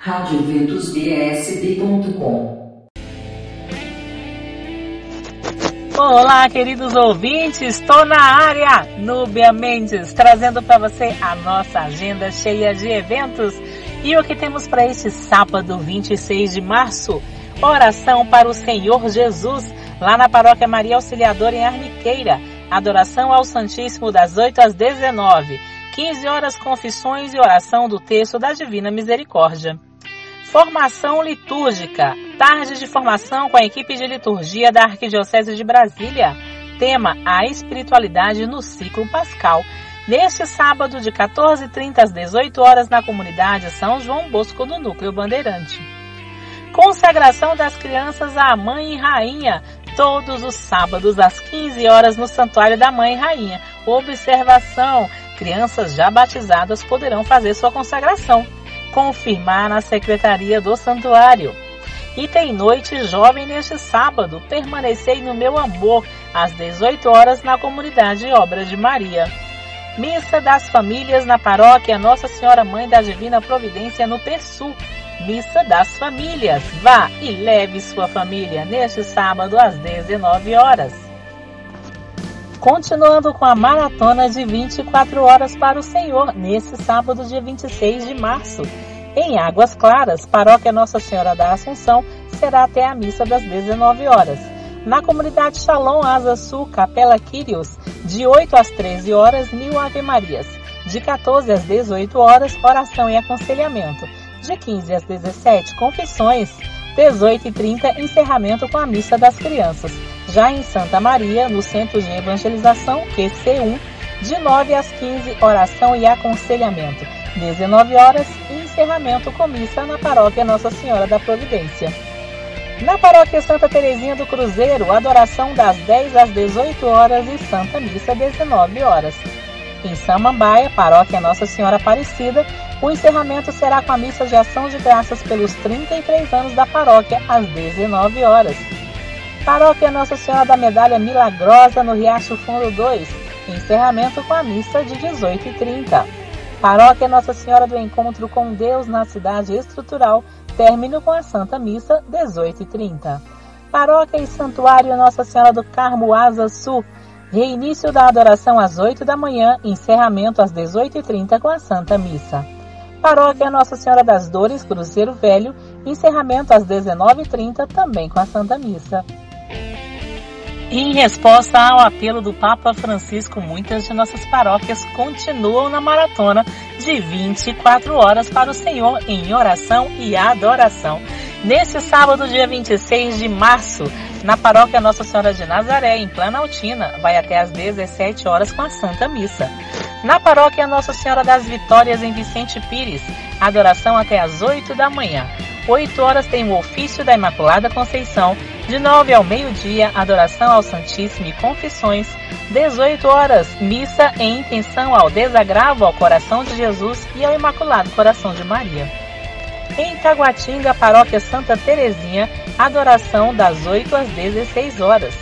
radioventusbsb.com Olá, queridos ouvintes, estou na área, Núbia Mendes, trazendo para você a nossa agenda cheia de eventos e o que temos para este sábado, 26 de março. Oração para o Senhor Jesus, lá na Paróquia Maria Auxiliadora em Arniqueira. Adoração ao Santíssimo das 8 às 19. 15 horas confissões e oração do texto da Divina Misericórdia. Formação litúrgica. Tarde de formação com a equipe de liturgia da Arquidiocese de Brasília. Tema: A espiritualidade no ciclo pascal. Neste sábado, de 14h30 às 18 horas na comunidade São João Bosco, no Núcleo Bandeirante. Consagração das crianças à Mãe e Rainha, todos os sábados às 15 horas no Santuário da Mãe e Rainha. Observação: crianças já batizadas poderão fazer sua consagração confirmar na secretaria do santuário. E tem noite jovem neste sábado. Permanecei no meu amor, às 18 horas na comunidade Obra de Maria. Missa das Famílias na paróquia Nossa Senhora Mãe da Divina Providência no Pessu. Missa das Famílias. Vá e leve sua família neste sábado às 19 horas. Continuando com a maratona de 24 horas para o Senhor, nesse sábado, dia 26 de março. Em Águas Claras, Paróquia Nossa Senhora da Assunção, será até a missa das 19 horas. Na comunidade Shalom Asa Sul, Capela Quírios, de 8 às 13 horas, mil Ave Marias. De 14 às 18 horas, oração e aconselhamento. De 15 às 17, confissões. 18 e 30, encerramento com a missa das crianças. Já em Santa Maria, no Centro de Evangelização, QC1, de 9 às 15, oração e aconselhamento. 19 horas, encerramento com missa na paróquia Nossa Senhora da Providência. Na paróquia Santa Terezinha do Cruzeiro, adoração das 10 às 18 horas e Santa Missa 19 horas. Em Samambaia, paróquia Nossa Senhora Aparecida, o encerramento será com a missa de ação de graças pelos 33 anos da paróquia às 19 horas. Paróquia Nossa Senhora da Medalha Milagrosa no Riacho Fundo 2, encerramento com a missa de 18h30. Paróquia Nossa Senhora do Encontro com Deus na Cidade Estrutural, término com a Santa Missa, 18h30. Paróquia e Santuário Nossa Senhora do Carmo Asa Sul, reinício da adoração às 8 da manhã, encerramento às 18h30 com a Santa Missa. Paróquia Nossa Senhora das Dores, Cruzeiro Velho, encerramento às 19h30, também com a Santa Missa. Em resposta ao apelo do Papa Francisco, muitas de nossas paróquias continuam na maratona de 24 horas para o Senhor em oração e adoração. Neste sábado, dia 26 de março, na paróquia Nossa Senhora de Nazaré, em Planaltina, vai até às 17 horas com a Santa Missa. Na paróquia Nossa Senhora das Vitórias, em Vicente Pires, adoração até às 8 da manhã. 8 horas tem o ofício da Imaculada Conceição, de 9 ao meio-dia, adoração ao Santíssimo e confissões, 18 horas, missa em intenção ao desagravo ao coração de Jesus e ao Imaculado Coração de Maria. Em Taguatinga, paróquia Santa Terezinha, adoração das 8 às 16 horas.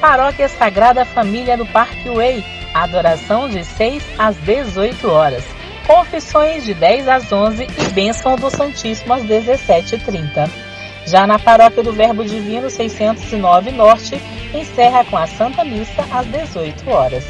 Paróquia Sagrada Família do Parque Way, adoração de 6 às 18 horas confissões de 10 às 11 e bênção do Santíssimo às 17h30. Já na paróquia do Verbo Divino 609 Norte, encerra com a Santa Missa às 18 horas.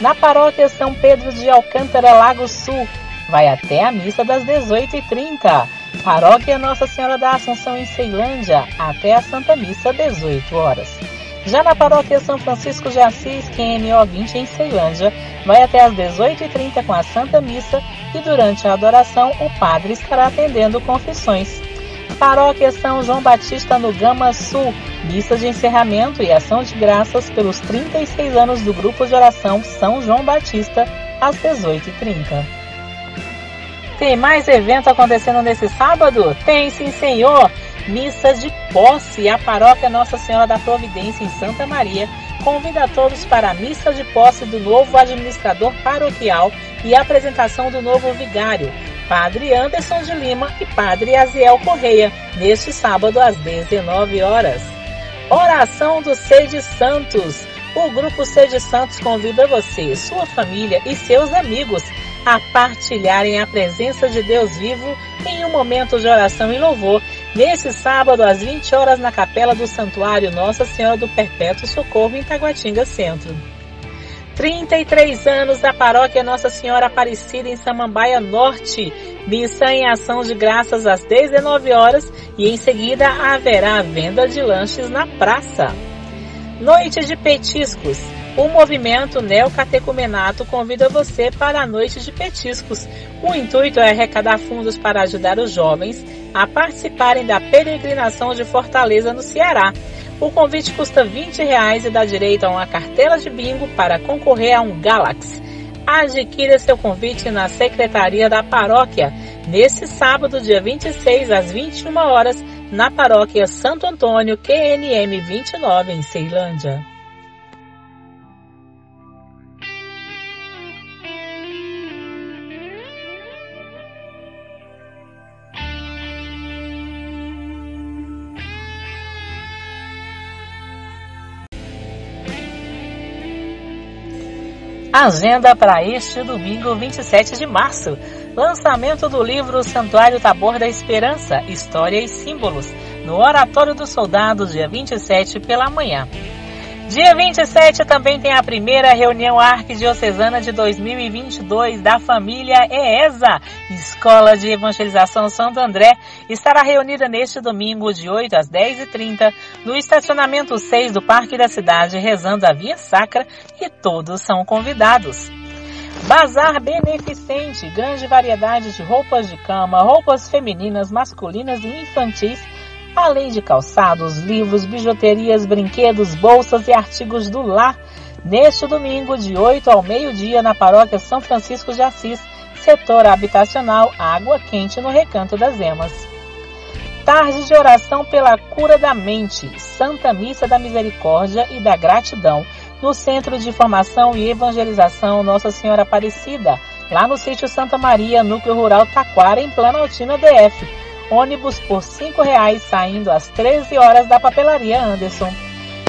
Na paróquia São Pedro de Alcântara, Lago Sul, vai até a missa das 18h30. Paróquia Nossa Senhora da Assunção em Ceilândia, até a Santa Missa 18 horas. Já na paróquia São Francisco de Assis, QMO 20 em Ceilândia, vai até às 18h30 com a Santa Missa e durante a adoração o padre estará atendendo confissões. Paróquia São João Batista no Gama Sul, missa de encerramento e ação de graças pelos 36 anos do grupo de oração São João Batista, às 18h30. Tem mais evento acontecendo nesse sábado? Tem sim, senhor! Missa de posse. A paróquia Nossa Senhora da Providência em Santa Maria convida a todos para a missa de posse do novo administrador paroquial e a apresentação do novo vigário, Padre Anderson de Lima e Padre Aziel Correia, neste sábado às 19 horas. Oração do Sede Santos. O grupo Sede Santos convida você, sua família e seus amigos a partilharem a presença de Deus vivo em um momento de oração e louvor, nesse sábado às 20 horas na capela do Santuário Nossa Senhora do Perpétuo Socorro em Taguatinga Centro. 33 anos da paróquia Nossa Senhora Aparecida em Samambaia Norte. Missa em ação de graças às 19 horas e em seguida haverá venda de lanches na praça. Noite de petiscos. O movimento Neocatecumenato convida você para a noite de petiscos. O intuito é arrecadar fundos para ajudar os jovens a participarem da peregrinação de Fortaleza no Ceará. O convite custa 20 reais e dá direito a uma cartela de bingo para concorrer a um Galaxy. Adquira seu convite na Secretaria da Paróquia nesse sábado, dia 26, às 21 horas, na Paróquia Santo Antônio, QNM 29, em Ceilândia. Agenda para este domingo 27 de março. Lançamento do livro Santuário Tabor da Esperança, História e Símbolos, no Oratório dos Soldados, dia 27 pela manhã. Dia 27 também tem a primeira reunião arquidiocesana de 2022 da família EESA, Escola de Evangelização Santo André, estará reunida neste domingo de 8 às 10h30 no estacionamento 6 do Parque da Cidade, rezando a Via Sacra e todos são convidados. Bazar beneficente, grande variedade de roupas de cama, roupas femininas, masculinas e infantis além de calçados, livros, bijuterias, brinquedos, bolsas e artigos do lar, neste domingo, de 8 ao meio-dia, na paróquia São Francisco de Assis, setor habitacional Água Quente, no Recanto das Emas. Tarde de oração pela cura da mente, Santa Missa da Misericórdia e da Gratidão, no Centro de Formação e Evangelização Nossa Senhora Aparecida, lá no sítio Santa Maria, núcleo rural Taquara, em Planaltina DF ônibus por R$ reais saindo às 13 horas da papelaria Anderson.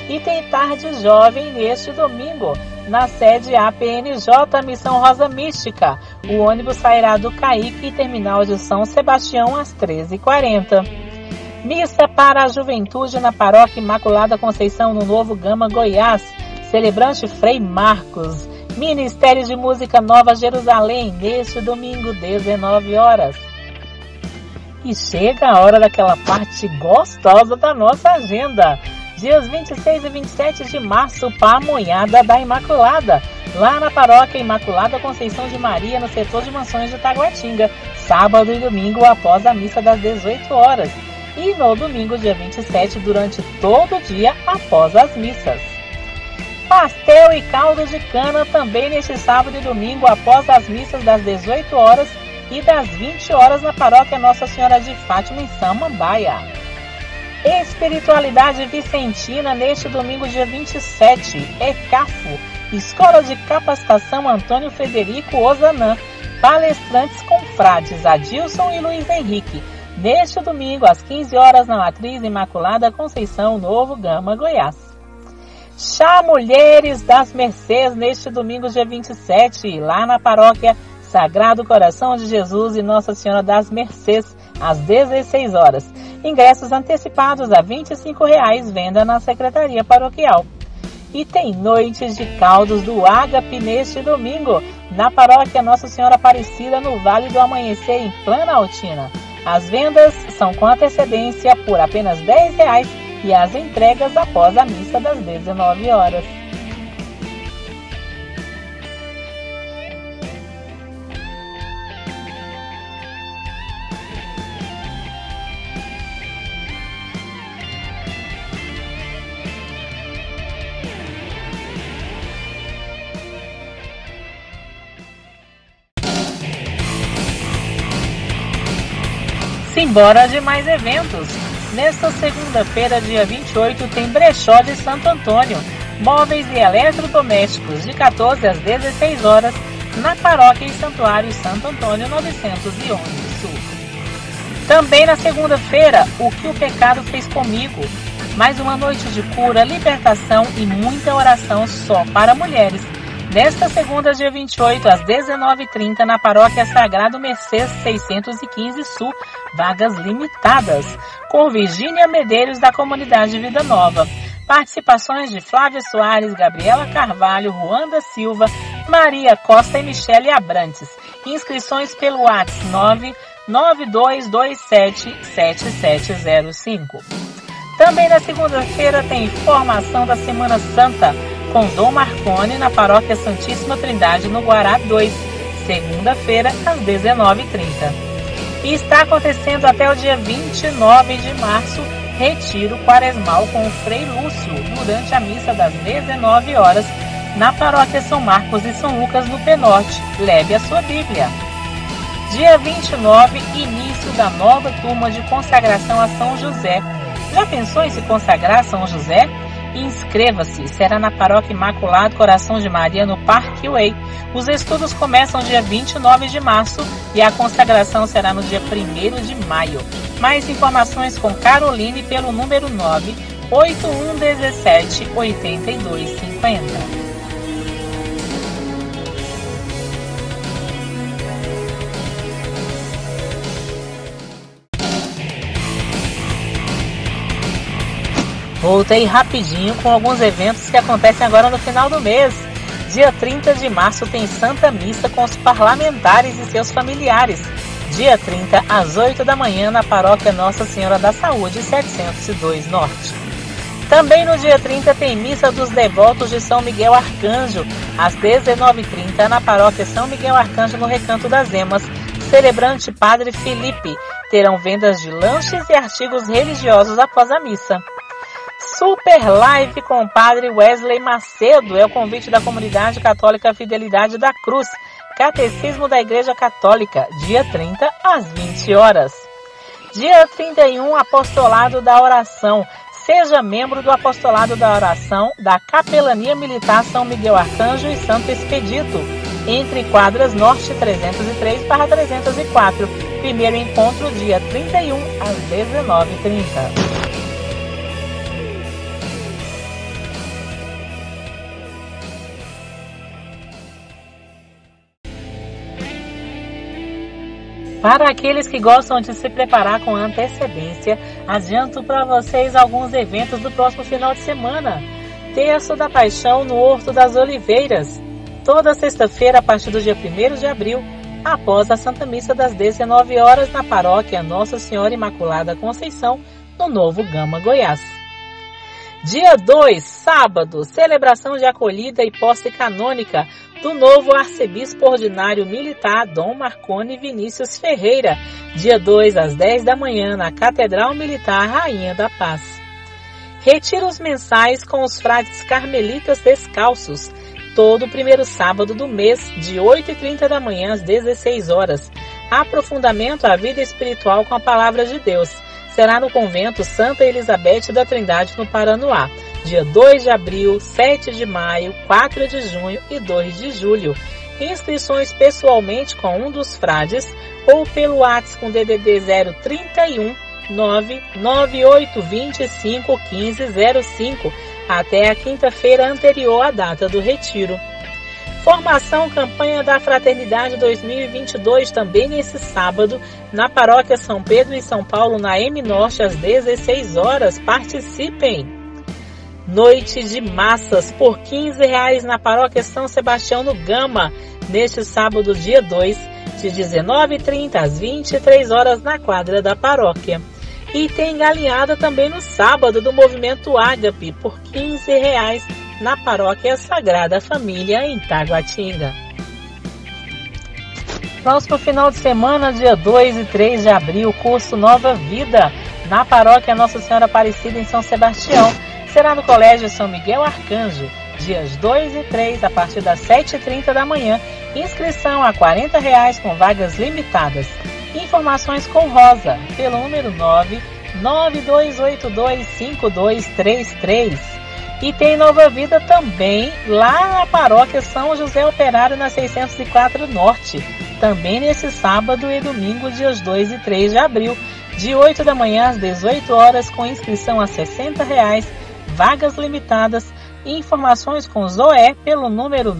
E tem tarde jovem neste domingo, na sede APNJ Missão Rosa Mística. O ônibus sairá do Caíque e terminal de São Sebastião às 13h40. Missa para a Juventude na Paróquia Imaculada Conceição no Novo Gama, Goiás. Celebrante Frei Marcos. Ministério de Música Nova Jerusalém, neste domingo, 19 horas. E chega a hora daquela parte gostosa da nossa agenda. Dias 26 e 27 de março, Pamonhada da Imaculada, lá na Paróquia Imaculada Conceição de Maria, no setor de mansões de Taguatinga, sábado e domingo após a missa das 18 horas. E no domingo, dia 27, durante todo o dia após as missas. Pastel e caldo de cana também neste sábado e domingo após as missas das 18 horas e das 20 horas na paróquia Nossa Senhora de Fátima em Samambaia. Espiritualidade Vicentina neste domingo dia 27, ECAFO, Escola de Capacitação Antônio Frederico Ozanã, palestrantes com frades Adilson e Luiz Henrique, neste domingo às 15 horas na Matriz Imaculada Conceição, Novo Gama, Goiás. Chá Mulheres das Mercês neste domingo dia 27, lá na paróquia Sagrado Coração de Jesus e Nossa Senhora das Mercês, às 16 horas. Ingressos antecipados a 25 reais, venda na Secretaria Paroquial. E tem noites de caldos do Ágape neste domingo, na paróquia Nossa Senhora Aparecida, no Vale do Amanhecer, em Planaltina. As vendas são com antecedência por apenas 10 reais e as entregas após a missa das 19 horas. Simbora de mais eventos! Nesta segunda-feira, dia 28, tem Brechó de Santo Antônio, móveis e eletrodomésticos, de 14 às 16 horas, na Paróquia e Santuário Santo Antônio 911 Sul. Também na segunda-feira, O que o pecado fez comigo. Mais uma noite de cura, libertação e muita oração só para mulheres Nesta segunda, dia 28, às 19h30, na Paróquia Sagrado Mercês 615 Sul, vagas limitadas, com Virgínia Medeiros da Comunidade Vida Nova. Participações de Flávia Soares, Gabriela Carvalho, Ruanda Silva, Maria Costa e Michele Abrantes. Inscrições pelo WhatsApp 992277705. Também na segunda-feira tem formação da Semana Santa com Dom Marcone na Paróquia Santíssima Trindade no Guará 2, segunda-feira às 19h30. E está acontecendo até o dia 29 de março Retiro Quaresmal com o Frei Lúcio durante a missa das 19 horas na Paróquia São Marcos e São Lucas no Penorte. Leve a sua Bíblia. Dia 29, início da nova turma de consagração a São José. Já pensou em se consagrar a São José? Inscreva-se, será na Paróquia Imaculado Coração de Maria, no Parque Way. Os estudos começam dia 29 de março e a consagração será no dia 1 de maio. Mais informações com Caroline pelo número 9 8117 8250. Voltei rapidinho com alguns eventos que acontecem agora no final do mês. Dia 30 de março tem Santa Missa com os parlamentares e seus familiares. Dia 30, às 8 da manhã, na paróquia Nossa Senhora da Saúde, 702 Norte. Também no dia 30 tem Missa dos Devotos de São Miguel Arcanjo, às 19h30, na paróquia São Miguel Arcanjo, no Recanto das Emas. Celebrante Padre Felipe. Terão vendas de lanches e artigos religiosos após a missa. Super Live com o Padre Wesley Macedo é o convite da comunidade católica Fidelidade da Cruz, Catecismo da Igreja Católica, dia 30 às 20 horas. Dia 31, Apostolado da Oração. Seja membro do Apostolado da Oração da Capelania Militar São Miguel Arcanjo e Santo Expedito, entre quadras Norte 303 para 304. Primeiro encontro, dia 31 às 19h30. Para aqueles que gostam de se preparar com antecedência, adianto para vocês alguns eventos do próximo final de semana. Terço da Paixão no Horto das Oliveiras, toda sexta-feira a partir do dia 1 de abril, após a Santa Missa das 19 horas na paróquia Nossa Senhora Imaculada Conceição, no Novo Gama, Goiás. Dia 2, sábado, celebração de acolhida e posse canônica do novo arcebispo ordinário militar Dom Marconi Vinícius Ferreira, dia 2 às 10 da manhã na Catedral Militar Rainha da Paz. Retiros mensais com os frades carmelitas descalços, todo primeiro sábado do mês, de 8h30 da manhã às 16 horas. Aprofundamento à vida espiritual com a palavra de Deus. Será no convento Santa Elizabeth da Trindade, no Paranoá dia 2 de abril, 7 de maio, 4 de junho e 2 de julho. Inscrições pessoalmente com um dos frades ou pelo WhatsApp com DDD 031 99825 1505 até a quinta-feira anterior à data do retiro. Formação Campanha da Fraternidade 2022 também nesse sábado na Paróquia São Pedro em São Paulo na M Norte às 16 horas. Participem! Noite de massas por 15 reais na paróquia São Sebastião no Gama, neste sábado, dia 2, de 19h30 às 23 horas na quadra da paróquia. E tem galinhada também no sábado do Movimento Ágape por 15 reais na paróquia Sagrada Família em Taguatinga. Próximo final de semana, dia 2 e 3 de abril, curso Nova Vida na paróquia Nossa Senhora Aparecida em São Sebastião será no Colégio São Miguel Arcanjo, dias 2 e 3, a partir das 7h30 da manhã. Inscrição a 40 reais com vagas limitadas. Informações com Rosa, pelo número 9 92825233. E tem Nova Vida também lá na paróquia São José Operário, na 604 Norte. Também nesse sábado e domingo, dias 2 e 3 de abril, de 8 da manhã às 18 horas, com inscrição a 60 reais vagas limitadas Informações com Zoé pelo número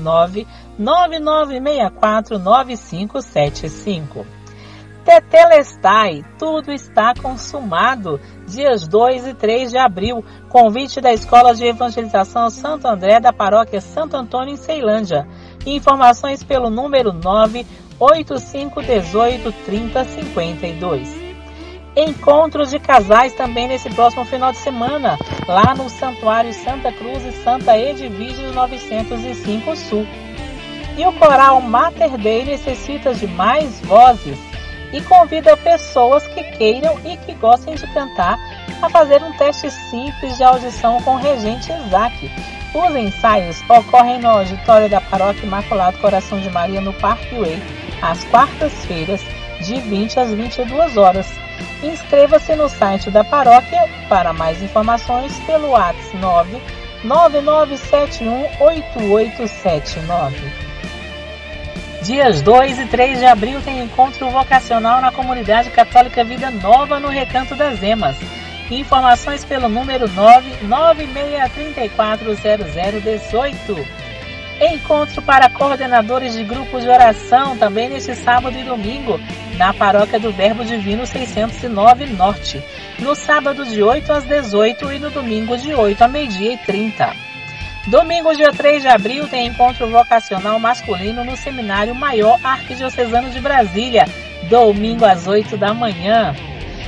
999649575. Tetelestai, tudo está consumado. Dias 2 e 3 de abril. Convite da Escola de Evangelização Santo André da Paróquia Santo Antônio em Ceilândia. Informações pelo número 985183052. Encontros de casais também nesse próximo final de semana, lá no Santuário Santa Cruz e Santa Edvígio 905 Sul. E o coral Mater Dei necessita de mais vozes e convida pessoas que queiram e que gostem de cantar a fazer um teste simples de audição com o regente Isaac. Os ensaios ocorrem no auditório da Paróquia Imaculado Coração de Maria no Parque Way, às quartas-feiras, de 20 às 22 horas. Inscreva-se no site da paróquia para mais informações pelo WhatsApp 999718879. Dias 2 e 3 de abril tem encontro vocacional na comunidade católica Vida Nova no Recanto das Emas. Informações pelo número 996340018. Encontro para coordenadores de grupos de oração também neste sábado e domingo na Paróquia do Verbo Divino 609 Norte, no sábado de 8 às 18 e no domingo de 8 a meio-dia e 30. Domingo, dia 3 de abril, tem encontro vocacional masculino no Seminário Maior Arquidiocesano de Brasília, domingo às 8 da manhã.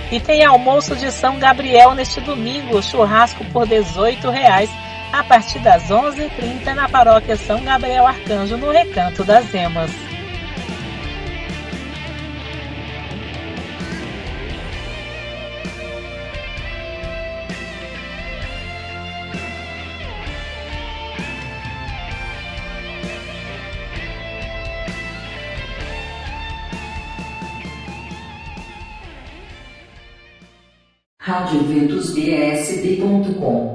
E tem almoço de São Gabriel neste domingo, churrasco por 18 reais, a partir das 11h30 na paróquia São Gabriel Arcanjo, no Recanto das Emas. radioventusbsb.com